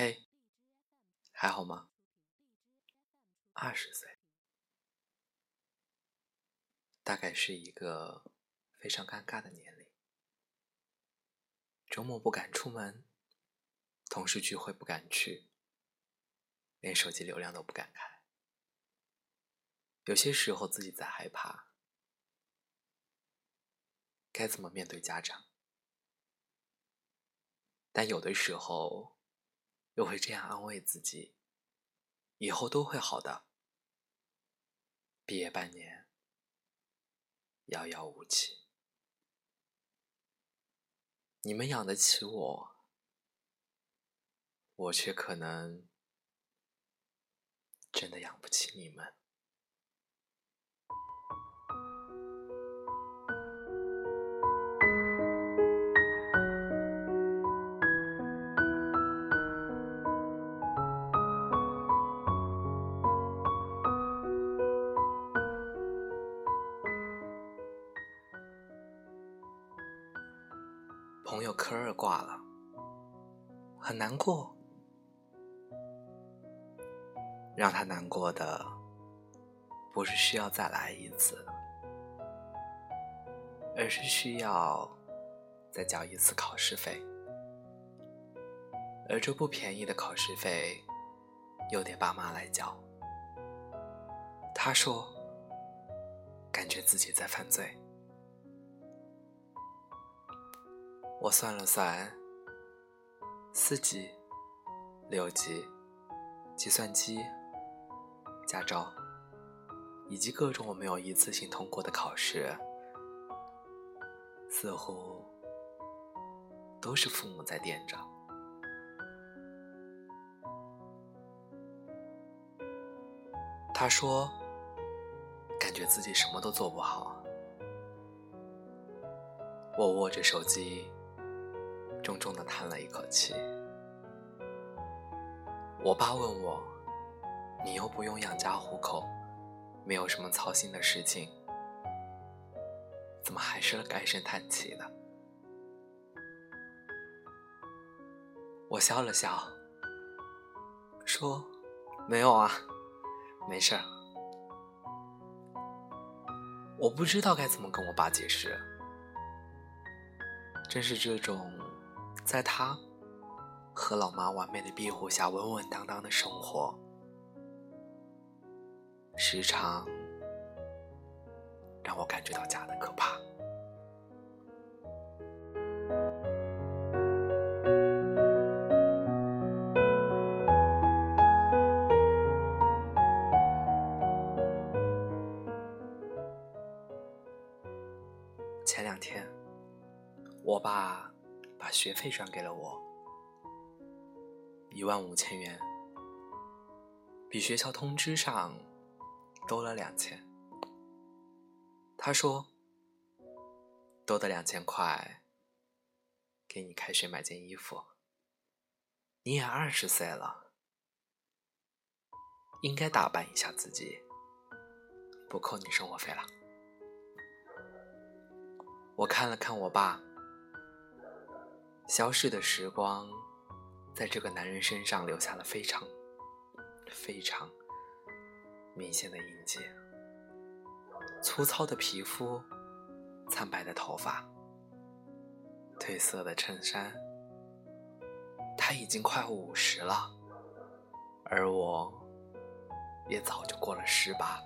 嘿，还好吗？二十岁，大概是一个非常尴尬的年龄。周末不敢出门，同事聚会不敢去，连手机流量都不敢开。有些时候自己在害怕，该怎么面对家长？但有的时候，又会这样安慰自己：以后都会好的。毕业半年，遥遥无期，你们养得起我，我却可能真的养不起你们。朋友科二挂了，很难过。让他难过的，不是需要再来一次，而是需要再交一次考试费，而这不便宜的考试费，又得爸妈来交。他说，感觉自己在犯罪。我算了算，四级、六级、计算机、驾照，以及各种我没有一次性通过的考试，似乎都是父母在垫着。他说，感觉自己什么都做不好。我握着手机。重重的叹了一口气。我爸问我：“你又不用养家糊口，没有什么操心的事情，怎么还是唉声叹气的？”我笑了笑，说：“没有啊，没事儿。”我不知道该怎么跟我爸解释，正是这种。在他和老妈完美的庇护下，稳稳当当的生活，时常让我感觉到家的可怕。费转给了我，一万五千元，比学校通知上多了两千。他说：“多的两千块，给你开学买件衣服。你也二十岁了，应该打扮一下自己，不扣你生活费了。”我看了看我爸。消逝的时光，在这个男人身上留下了非常、非常明显的印记。粗糙的皮肤，苍白的头发，褪色的衬衫。他已经快五十了，而我，也早就过了十八。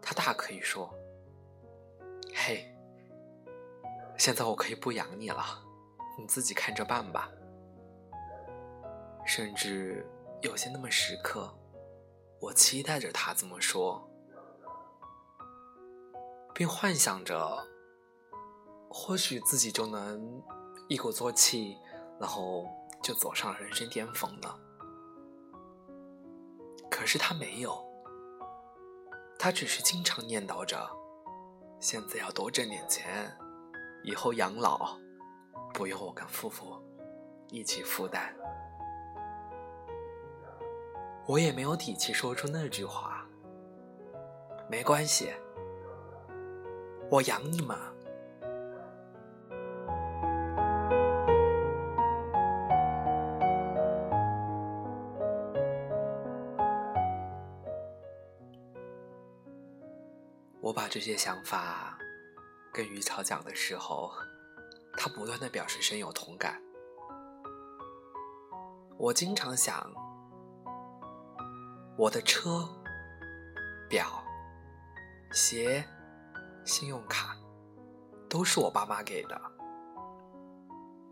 他大可以说：“嘿，现在我可以不养你了。”你自己看着办吧。甚至有些那么时刻，我期待着他这么说，并幻想着，或许自己就能一鼓作气，然后就走上人生巅峰了。可是他没有，他只是经常念叨着，现在要多挣点钱，以后养老。不用我跟夫妇一起负担。我也没有底气说出那句话没关系我养你嘛。我把这些想法跟于超讲的时候他不断的表示深有同感。我经常想，我的车、表、鞋、信用卡，都是我爸妈给的，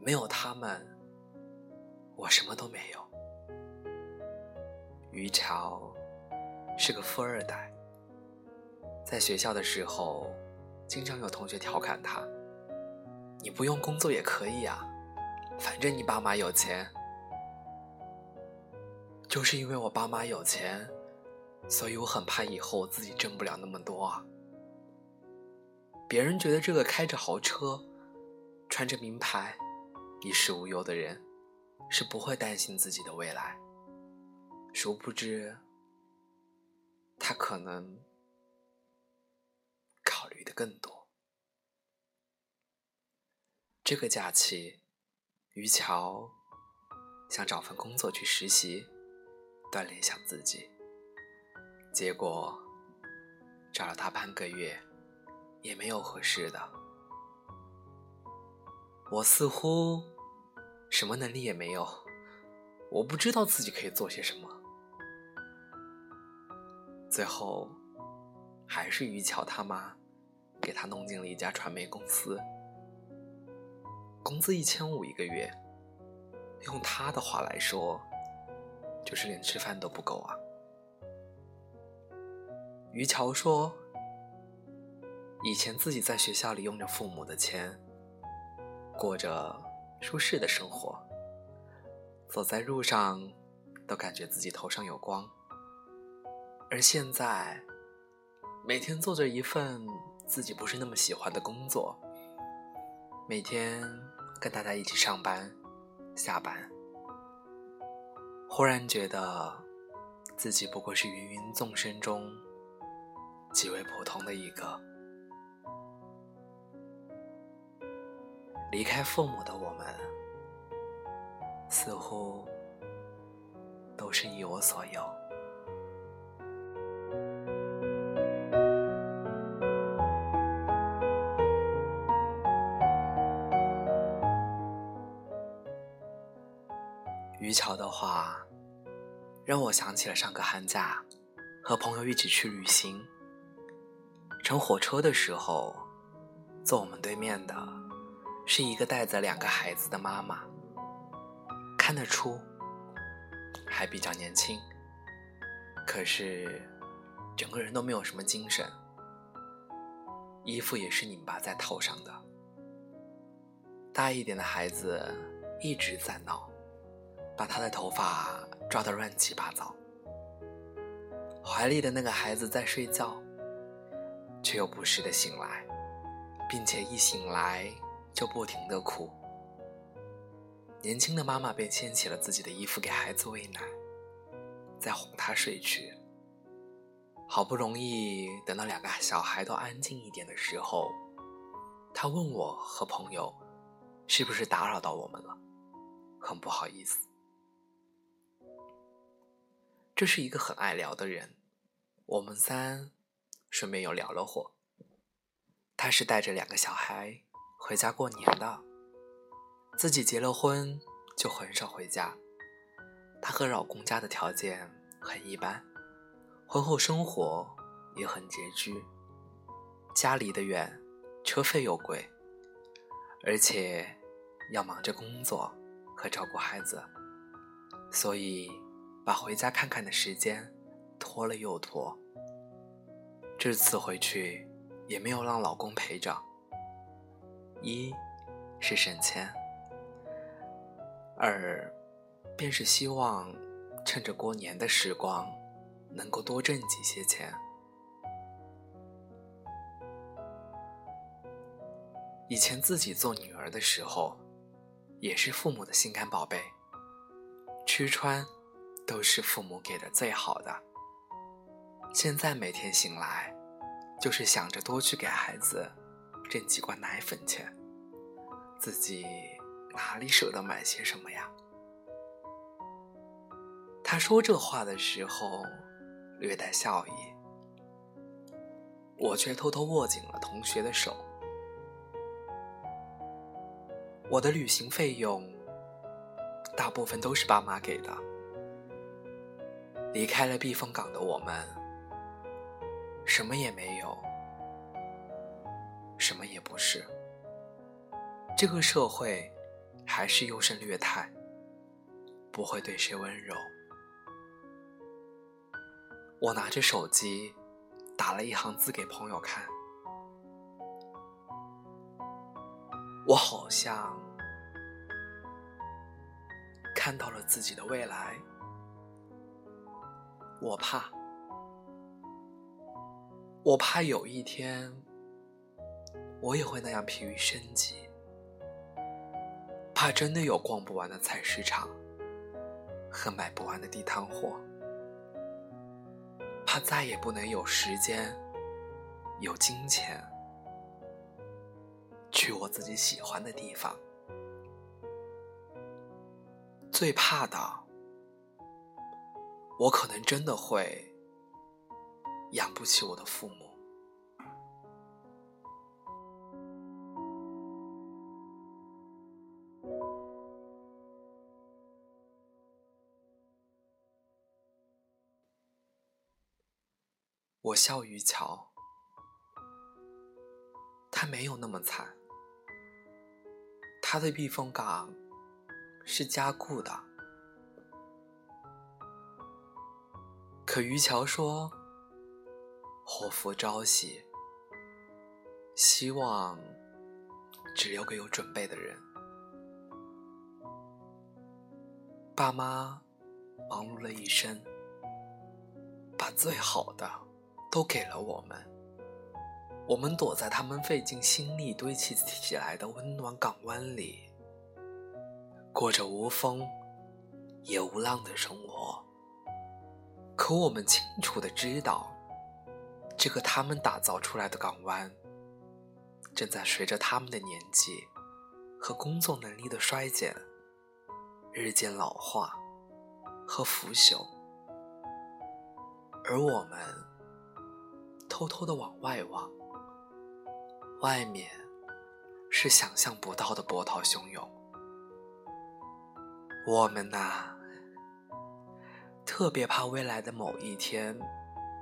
没有他们，我什么都没有。于桥是个富二代。在学校的时候，经常有同学调侃他：“你不用工作也可以啊，反正你爸妈有钱。”就是因为我爸妈有钱，所以我很怕以后我自己挣不了那么多啊。别人觉得这个开着豪车、穿着名牌、衣食无忧的人，是不会担心自己的未来。殊不知，他可能考虑。的更多。这个假期，于桥想找份工作去实习，锻炼一下自己。结果找了大半个月，也没有合适的。我似乎什么能力也没有，我不知道自己可以做些什么。最后，还是于桥他妈。给他弄进了一家传媒公司，工资一千五一个月，用他的话来说，就是连吃饭都不够啊。于桥说，以前自己在学校里用着父母的钱，过着舒适的生活，走在路上都感觉自己头上有光，而现在，每天做着一份。自己不是那么喜欢的工作，每天跟大家一起上班、下班，忽然觉得自己不过是芸芸众生中极为普通的一个。离开父母的我们，似乎都是一无所有。于桥的话，让我想起了上个寒假，和朋友一起去旅行。乘火车的时候，坐我们对面的，是一个带着两个孩子的妈妈，看得出还比较年轻，可是整个人都没有什么精神，衣服也是拧巴在头上的。大一点的孩子一直在闹。把他的头发抓得乱七八糟，怀里的那个孩子在睡觉，却又不时的醒来，并且一醒来就不停的哭。年轻的妈妈便掀起了自己的衣服给孩子喂奶，再哄他睡去。好不容易等到两个小孩都安静一点的时候，他问我和朋友，是不是打扰到我们了？很不好意思。这是一个很爱聊的人，我们三顺便又聊了会。他是带着两个小孩回家过年的，自己结了婚就很少回家。她和老公家的条件很一般，婚后生活也很拮据，家离得远，车费又贵，而且要忙着工作和照顾孩子，所以。把回家看看的时间拖了又拖，这次回去也没有让老公陪着。一是省钱，二便是希望趁着过年的时光能够多挣几些钱。以前自己做女儿的时候，也是父母的心肝宝贝，吃穿。都是父母给的最好的。现在每天醒来，就是想着多去给孩子挣几罐奶粉钱，自己哪里舍得买些什么呀？他说这话的时候，略带笑意。我却偷偷握紧了同学的手。我的旅行费用大部分都是爸妈给的。离开了避风港的我们，什么也没有，什么也不是。这个社会还是优胜劣汰，不会对谁温柔。我拿着手机打了一行字给朋友看，我好像看到了自己的未来。我怕，我怕有一天我也会那样疲于生计，怕真的有逛不完的菜市场和买不完的地摊货，怕再也不能有时间、有金钱去我自己喜欢的地方，最怕的。我可能真的会养不起我的父母。我笑于桥，他没有那么惨，他的避风港是加固的。可于桥说：“祸福朝夕，希望只留给有准备的人。”爸妈忙碌了一生，把最好的都给了我们。我们躲在他们费尽心力堆砌起来的温暖港湾里，过着无风也无浪的生活。可我们清楚的知道，这个他们打造出来的港湾，正在随着他们的年纪和工作能力的衰减，日渐老化和腐朽。而我们偷偷的往外望，外面是想象不到的波涛汹涌。我们呐。特别怕未来的某一天，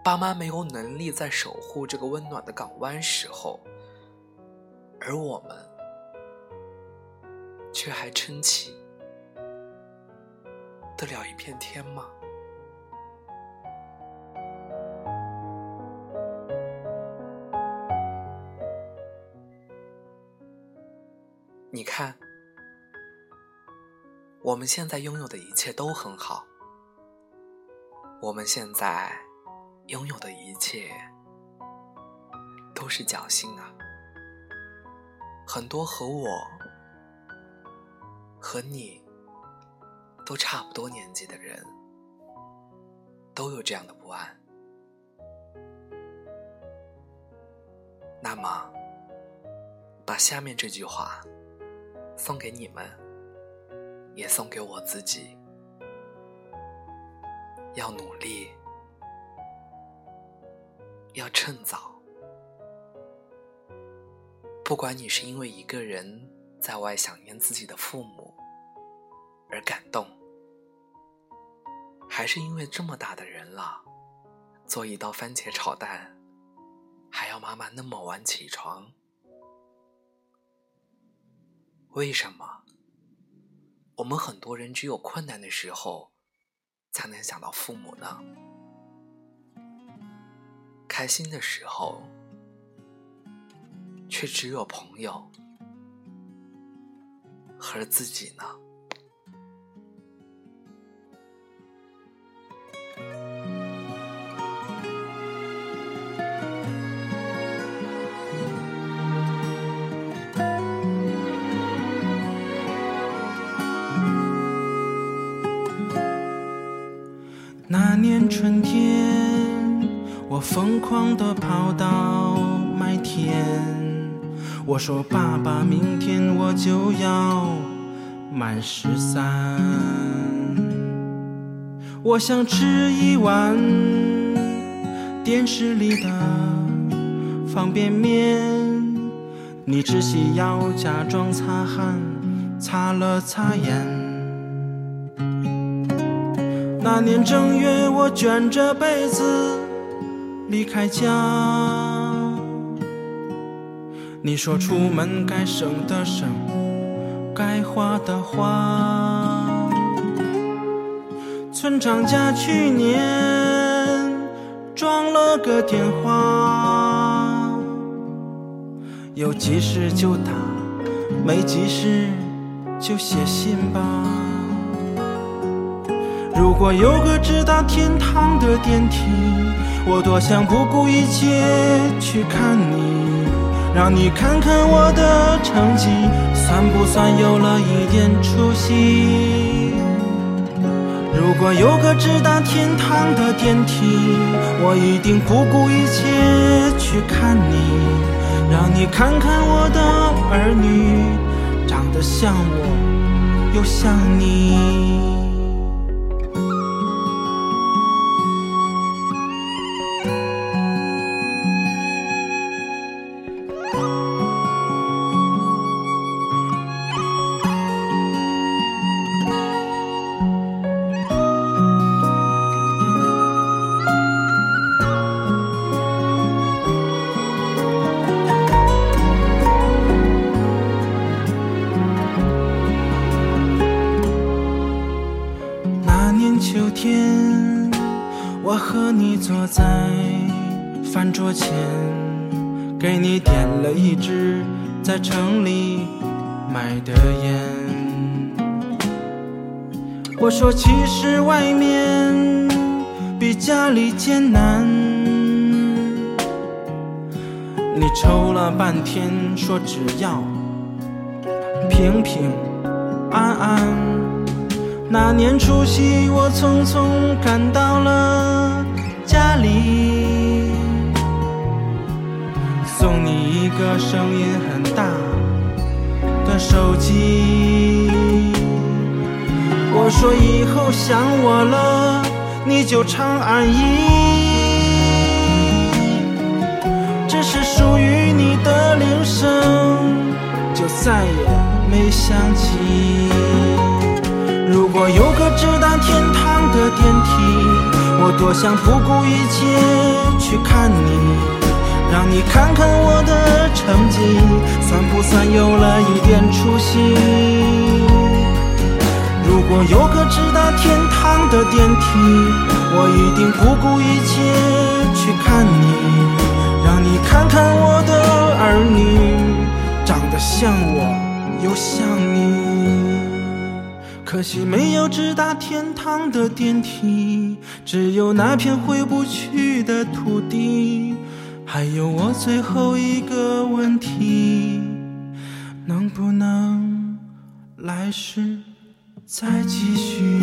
爸妈没有能力再守护这个温暖的港湾时候，而我们却还撑起得了一片天吗？你看，我们现在拥有的一切都很好。我们现在拥有的一切都是侥幸啊！很多和我、和你都差不多年纪的人，都有这样的不安。那么，把下面这句话送给你们，也送给我自己。要努力，要趁早。不管你是因为一个人在外想念自己的父母而感动，还是因为这么大的人了，做一道番茄炒蛋还要妈妈那么晚起床，为什么？我们很多人只有困难的时候。才能想到父母呢。开心的时候，却只有朋友和自己呢。那年春天，我疯狂地跑到麦田。我说：“爸爸，明天我就要满十三。我想吃一碗电视里的方便面，你只需要假装擦汗，擦了擦眼。那年正月，我卷着被子离开家。你说出门该省的省，该花的花。村长家去年装了个电话，有急事就打，没急事就写信吧。如果有个直达天堂的电梯，我多想不顾一切去看你。让你看看我的成绩，算不算有了一点出息？如果有个直达天堂的电梯，我一定不顾一切去看你。让你看看我的儿女，长得像我，又像你。城里买的烟。我说，其实外面比家里艰难。你抽了半天，说只要平平安安。那年除夕，我匆匆赶到了家里，个声音很大的手机。我说以后想我了，你就长按一，只是属于你的铃声，就再也没响起。如果有个直达天堂的电梯，我多想不顾一切去看你，让你看看我的成绩，算不算有了一点出息？如果有个直达天堂的电梯，我一定不顾一切去看你，让你看看我的儿女，长得像我，又像你。可惜没有直达天堂的电梯，只有那片回不去的土地。还有我最后一个问题，能不能来世再继续？